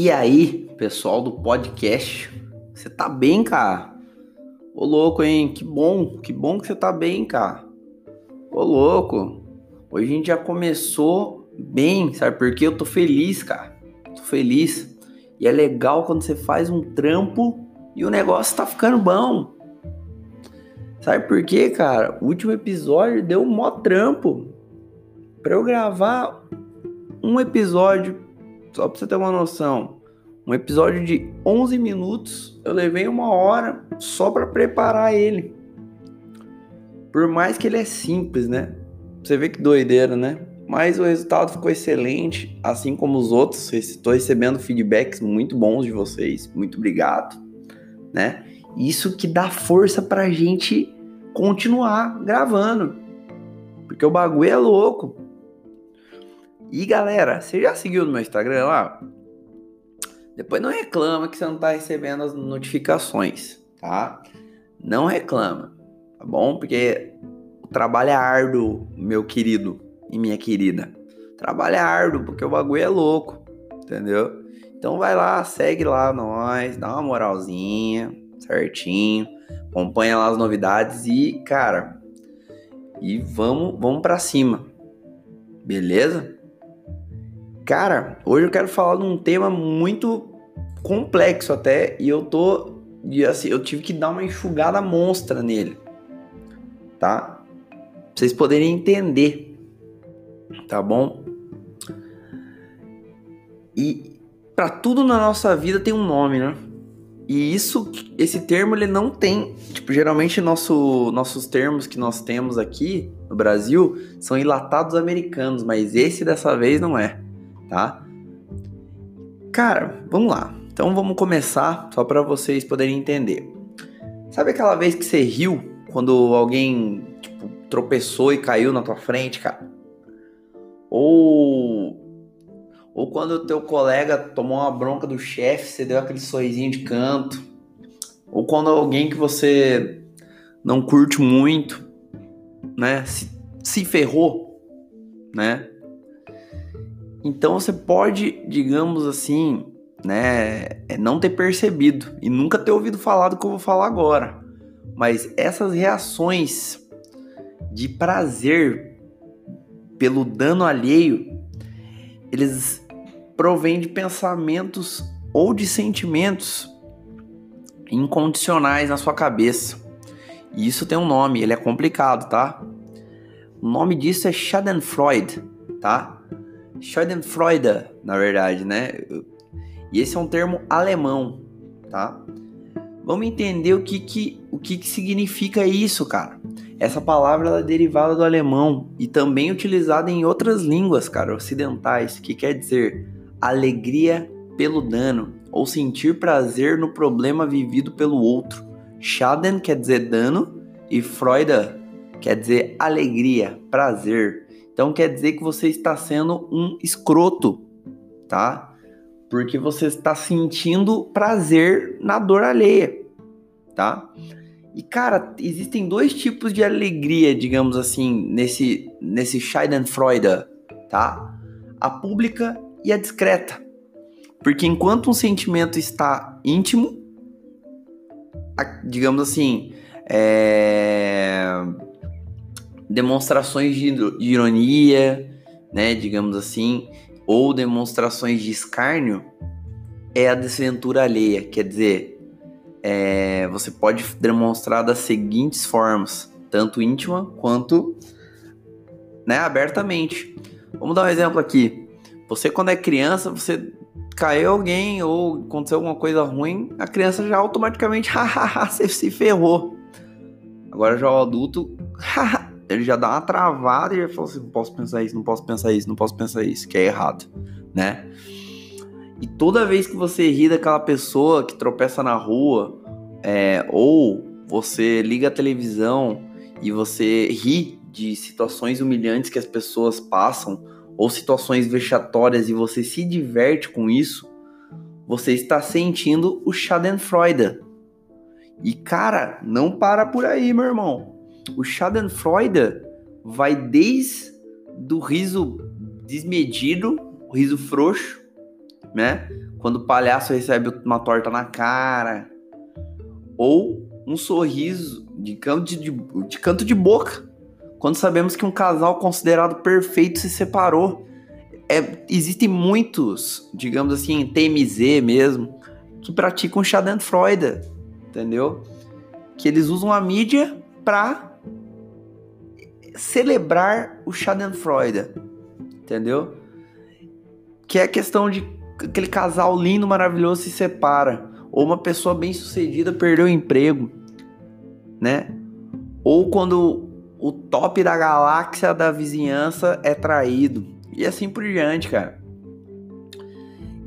E aí, pessoal do podcast, você tá bem, cara? Ô louco, hein? Que bom, que bom que você tá bem, cara. Ô louco, hoje a gente já começou bem, sabe por quê? Eu tô feliz, cara. Tô feliz. E é legal quando você faz um trampo e o negócio tá ficando bom. Sabe por quê, cara? O último episódio deu um mó trampo. Pra eu gravar um episódio só pra você ter uma noção, um episódio de 11 minutos, eu levei uma hora só para preparar ele. Por mais que ele é simples, né? Você vê que doideira, né? Mas o resultado ficou excelente, assim como os outros. Estou recebendo feedbacks muito bons de vocês. Muito obrigado, né? Isso que dá força pra gente continuar gravando. Porque o bagulho é louco. E galera, você já seguiu no meu Instagram lá? Depois não reclama que você não tá recebendo as notificações, tá? Não reclama, tá bom? Porque o trabalho é árduo, meu querido e minha querida. Trabalho é árduo, porque o bagulho é louco, entendeu? Então vai lá, segue lá nós, dá uma moralzinha, certinho, acompanha lá as novidades e, cara, e vamos, vamos para cima. Beleza? Cara, hoje eu quero falar de um tema muito complexo até e eu tô e assim, eu tive que dar uma enxugada monstra nele. Tá? Pra vocês poderem entender. Tá bom? E para tudo na nossa vida tem um nome, né? E isso, esse termo ele não tem, tipo, geralmente nosso, nossos termos que nós temos aqui no Brasil são enlatados americanos, mas esse dessa vez não é tá? Cara, vamos lá. Então vamos começar só para vocês poderem entender. Sabe aquela vez que você riu quando alguém tipo, tropeçou e caiu na tua frente, cara? Ou ou quando o teu colega tomou uma bronca do chefe, você deu aquele sorrisinho de canto. Ou quando alguém que você não curte muito, né, se, se ferrou, né? Então você pode, digamos assim, né, é, não ter percebido e nunca ter ouvido falar do que eu vou falar agora. Mas essas reações de prazer pelo dano alheio, eles provêm de pensamentos ou de sentimentos incondicionais na sua cabeça. E isso tem um nome, ele é complicado, tá? O nome disso é Schadenfreude, tá? Schadenfreude, na verdade, né? E esse é um termo alemão, tá? Vamos entender o que que, o que, que significa isso, cara. Essa palavra é derivada do alemão e também utilizada em outras línguas, cara, ocidentais, que quer dizer alegria pelo dano ou sentir prazer no problema vivido pelo outro. Schaden quer dizer dano e Freude quer dizer alegria, prazer. Então quer dizer que você está sendo um escroto, tá? Porque você está sentindo prazer na dor alheia, tá? E cara, existem dois tipos de alegria, digamos assim, nesse nesse Schadenfreude, tá? A pública e a discreta. Porque enquanto um sentimento está íntimo, digamos assim, é demonstrações de ironia, né, digamos assim, ou demonstrações de escárnio é a desventura alheia. Quer dizer, é, você pode demonstrar das seguintes formas, tanto íntima quanto né, abertamente. Vamos dar um exemplo aqui. Você, quando é criança, você caiu alguém ou aconteceu alguma coisa ruim, a criança já automaticamente, hahaha, você se ferrou. Agora já o adulto, haha, ele já dá uma travada e já fala assim: não posso pensar isso, não posso pensar isso, não posso pensar isso, que é errado, né? E toda vez que você ri daquela pessoa que tropeça na rua, é, ou você liga a televisão e você ri de situações humilhantes que as pessoas passam, ou situações vexatórias e você se diverte com isso, você está sentindo o Schadenfreude. E cara, não para por aí, meu irmão o Schadenfreude vai desde do riso desmedido, o riso frouxo, né? quando o palhaço recebe uma torta na cara, ou um sorriso de canto de, de, canto de boca, quando sabemos que um casal considerado perfeito se separou. É, existem muitos, digamos assim, TMZ mesmo, que praticam Schadenfreude, entendeu? Que eles usam a mídia para celebrar o Schadenfreude, entendeu? Que é a questão de aquele casal lindo, maravilhoso se separa, ou uma pessoa bem-sucedida perdeu o emprego, né? Ou quando o top da galáxia da vizinhança é traído, e assim por diante, cara.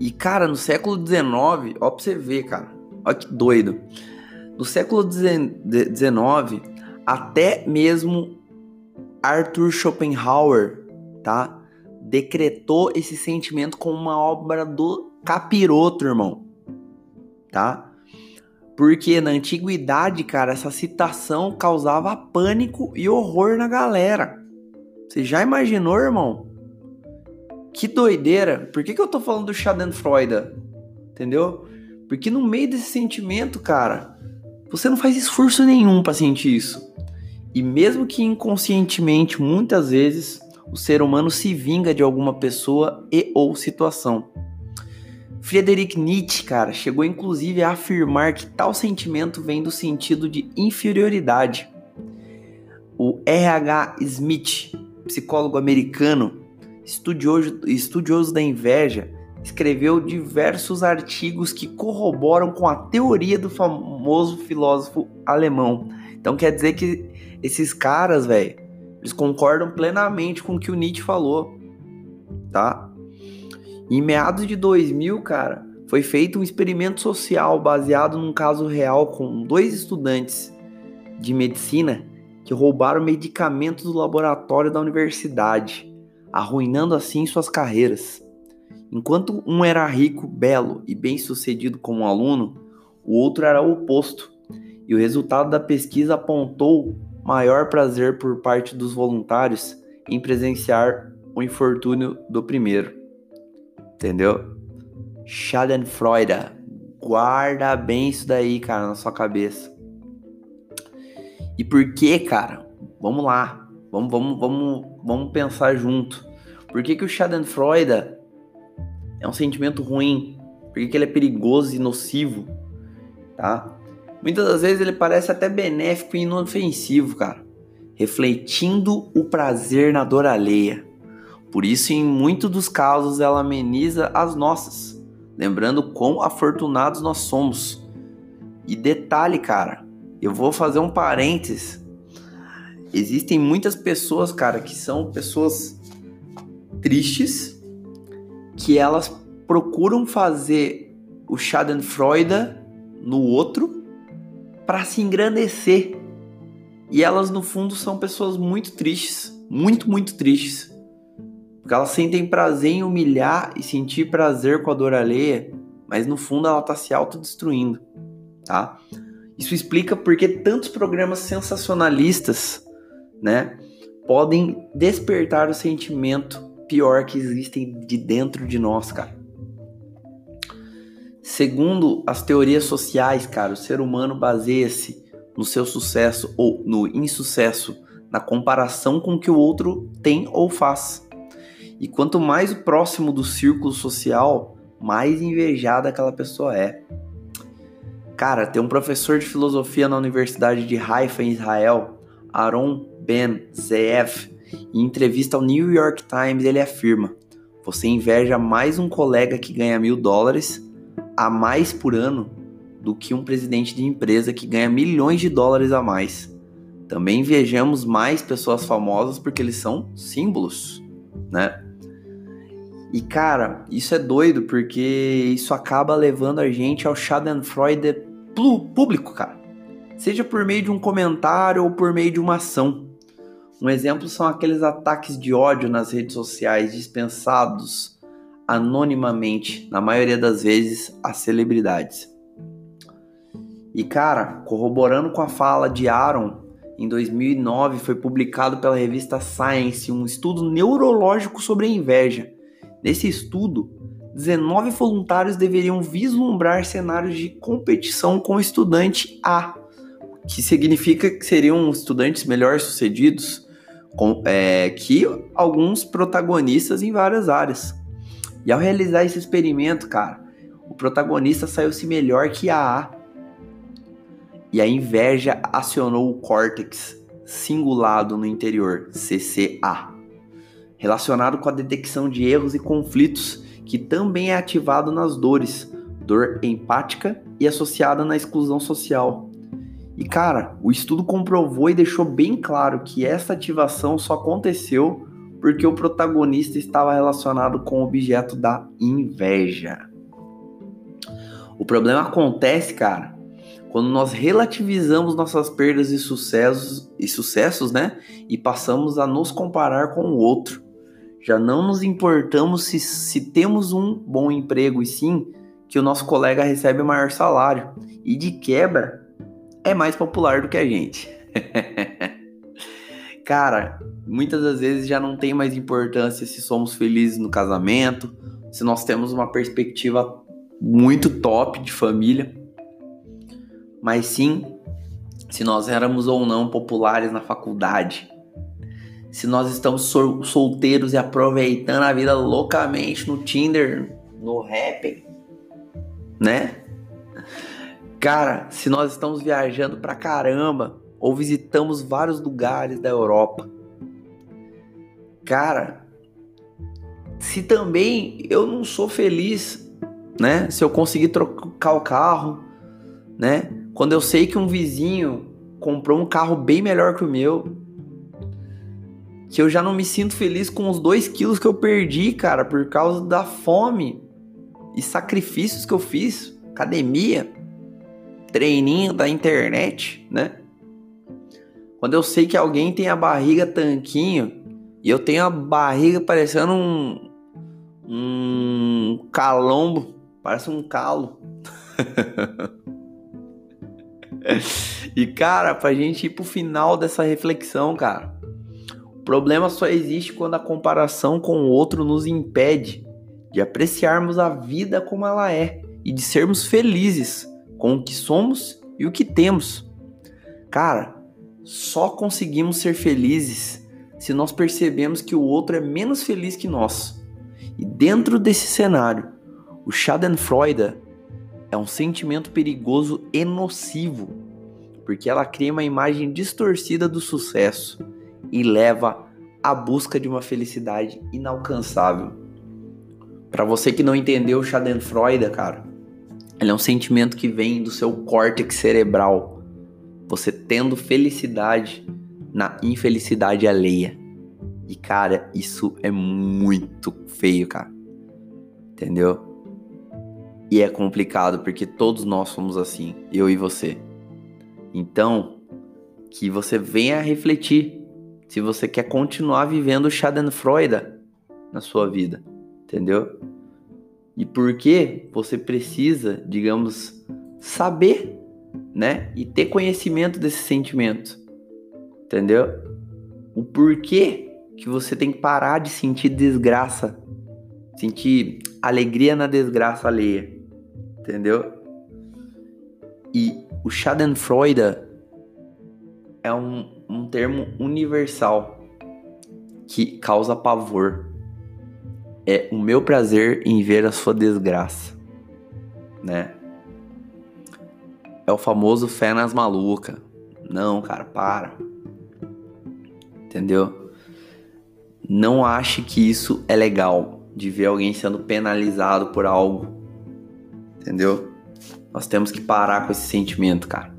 E cara, no século XIX, ó pra você ver, cara, ó que doido. No século XIX, até mesmo Arthur Schopenhauer, tá? Decretou esse sentimento como uma obra do capiroto, irmão. Tá? Porque na antiguidade, cara, essa citação causava pânico e horror na galera. Você já imaginou, irmão? Que doideira. Por que, que eu tô falando do Schadenfreude? Entendeu? Porque no meio desse sentimento, cara, você não faz esforço nenhum para sentir isso. E mesmo que inconscientemente, muitas vezes, o ser humano se vinga de alguma pessoa e ou situação. Friedrich Nietzsche, cara, chegou inclusive a afirmar que tal sentimento vem do sentido de inferioridade. O R.H. Smith, psicólogo americano, estudioso, estudioso da inveja, escreveu diversos artigos que corroboram com a teoria do famoso filósofo alemão. Então quer dizer que esses caras, velho, eles concordam plenamente com o que o Nietzsche falou, tá? Em meados de 2000, cara, foi feito um experimento social baseado num caso real com dois estudantes de medicina que roubaram medicamentos do laboratório da universidade, arruinando assim suas carreiras. Enquanto um era rico, belo e bem-sucedido como aluno, o outro era o oposto. E o resultado da pesquisa apontou maior prazer por parte dos voluntários em presenciar o infortúnio do primeiro. Entendeu? Schadenfreude. Guarda bem isso daí, cara, na sua cabeça. E por que, cara? Vamos lá. Vamos, vamos, vamos, vamos pensar junto. Por que, que o Schadenfreude é um sentimento ruim? Por que, que ele é perigoso e nocivo? Tá? Muitas das vezes ele parece até benéfico e inofensivo, cara, refletindo o prazer na dor alheia. Por isso, em muitos dos casos, ela ameniza as nossas, lembrando quão afortunados nós somos. E detalhe, cara, eu vou fazer um parênteses. Existem muitas pessoas, cara, que são pessoas tristes, que elas procuram fazer o Schadenfreude no outro para se engrandecer. E elas, no fundo, são pessoas muito tristes, muito, muito tristes. Porque elas sentem prazer em humilhar e sentir prazer com a dor alheia, mas no fundo ela está se autodestruindo, tá? Isso explica porque tantos programas sensacionalistas, né, podem despertar o sentimento pior que existem de dentro de nós, cara. Segundo as teorias sociais, cara, o ser humano baseia-se no seu sucesso ou no insucesso na comparação com o que o outro tem ou faz. E quanto mais próximo do círculo social, mais invejada aquela pessoa é. Cara, tem um professor de filosofia na Universidade de Haifa, em Israel, Aaron Ben Zeev, em entrevista ao New York Times, ele afirma: Você inveja mais um colega que ganha mil dólares a mais por ano do que um presidente de empresa que ganha milhões de dólares a mais. Também vejamos mais pessoas famosas porque eles são símbolos, né? E cara, isso é doido porque isso acaba levando a gente ao Schadenfreude público, cara. Seja por meio de um comentário ou por meio de uma ação. Um exemplo são aqueles ataques de ódio nas redes sociais dispensados anonimamente, na maioria das vezes, a celebridades. E cara, corroborando com a fala de Aaron, em 2009 foi publicado pela revista Science um estudo neurológico sobre a inveja. Nesse estudo, 19 voluntários deveriam vislumbrar cenários de competição com o estudante A, que significa que seriam estudantes melhor sucedidos com, é, que alguns protagonistas em várias áreas. E ao realizar esse experimento, cara, o protagonista saiu-se melhor que a A. E a inveja acionou o córtex cingulado no interior, CCA, relacionado com a detecção de erros e conflitos, que também é ativado nas dores, dor empática e associada na exclusão social. E cara, o estudo comprovou e deixou bem claro que essa ativação só aconteceu porque o protagonista estava relacionado com o objeto da inveja. O problema acontece, cara, quando nós relativizamos nossas perdas e sucessos, e sucessos, né? E passamos a nos comparar com o outro. Já não nos importamos se, se temos um bom emprego, e sim que o nosso colega recebe maior salário. E de quebra, é mais popular do que a gente. Cara, muitas das vezes já não tem mais importância se somos felizes no casamento, se nós temos uma perspectiva muito top de família, mas sim se nós éramos ou não populares na faculdade, se nós estamos sol solteiros e aproveitando a vida loucamente no Tinder, no rap, né? Cara, se nós estamos viajando pra caramba ou visitamos vários lugares da Europa, cara, se também eu não sou feliz, né? Se eu conseguir trocar o carro, né? Quando eu sei que um vizinho comprou um carro bem melhor que o meu, que eu já não me sinto feliz com os dois quilos que eu perdi, cara, por causa da fome e sacrifícios que eu fiz, academia, treininho da internet, né? Quando eu sei que alguém tem a barriga tanquinho e eu tenho a barriga parecendo um um calombo, parece um calo. e cara, pra gente ir pro final dessa reflexão, cara. O problema só existe quando a comparação com o outro nos impede de apreciarmos a vida como ela é e de sermos felizes com o que somos e o que temos. Cara, só conseguimos ser felizes se nós percebemos que o outro é menos feliz que nós. E dentro desse cenário, o Schadenfreude é um sentimento perigoso e nocivo, porque ela cria uma imagem distorcida do sucesso e leva à busca de uma felicidade inalcançável. Para você que não entendeu o Schadenfreude, cara, ele é um sentimento que vem do seu córtex cerebral. Você tendo felicidade na infelicidade alheia. E cara, isso é muito feio, cara. Entendeu? E é complicado porque todos nós somos assim, eu e você. Então, que você venha a refletir se você quer continuar vivendo Schadenfreude na sua vida, entendeu? e por que você precisa, digamos, saber, né? E ter conhecimento desse sentimento. Entendeu? O porquê que você tem que parar de sentir desgraça, sentir alegria na desgraça alheia. Entendeu? E o Schadenfreude é um, um termo universal que causa pavor é o meu prazer em ver a sua desgraça, né? É o famoso fé nas malucas. Não, cara, para. Entendeu? Não ache que isso é legal de ver alguém sendo penalizado por algo. Entendeu? Nós temos que parar com esse sentimento, cara.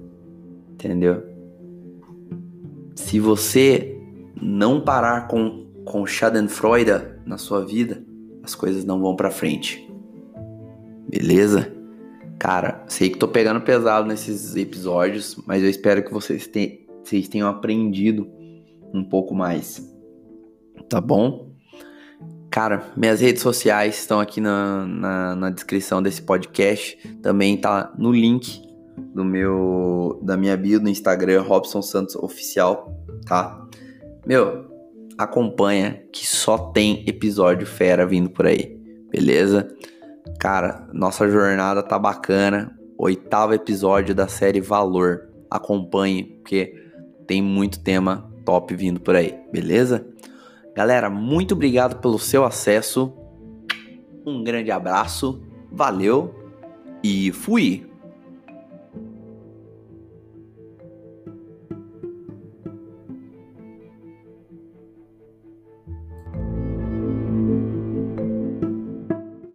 Entendeu? Se você não parar com, com Schadenfreude na sua vida, as coisas não vão para frente. Beleza? Cara, sei que tô pegando pesado nesses episódios, mas eu espero que vocês, te, vocês tenham aprendido um pouco mais. Tá bom? Cara, minhas redes sociais estão aqui na, na, na, descrição desse podcast. Também tá no link do meu da minha bio no Instagram, Robson Santos Oficial, tá? Meu, acompanha que só tem episódio fera vindo por aí, beleza? Cara, nossa jornada tá bacana. Oitavo episódio da série Valor. Acompanhe, porque tem muito tema top vindo por aí, beleza? Galera, muito obrigado pelo seu acesso. Um grande abraço, valeu e fui!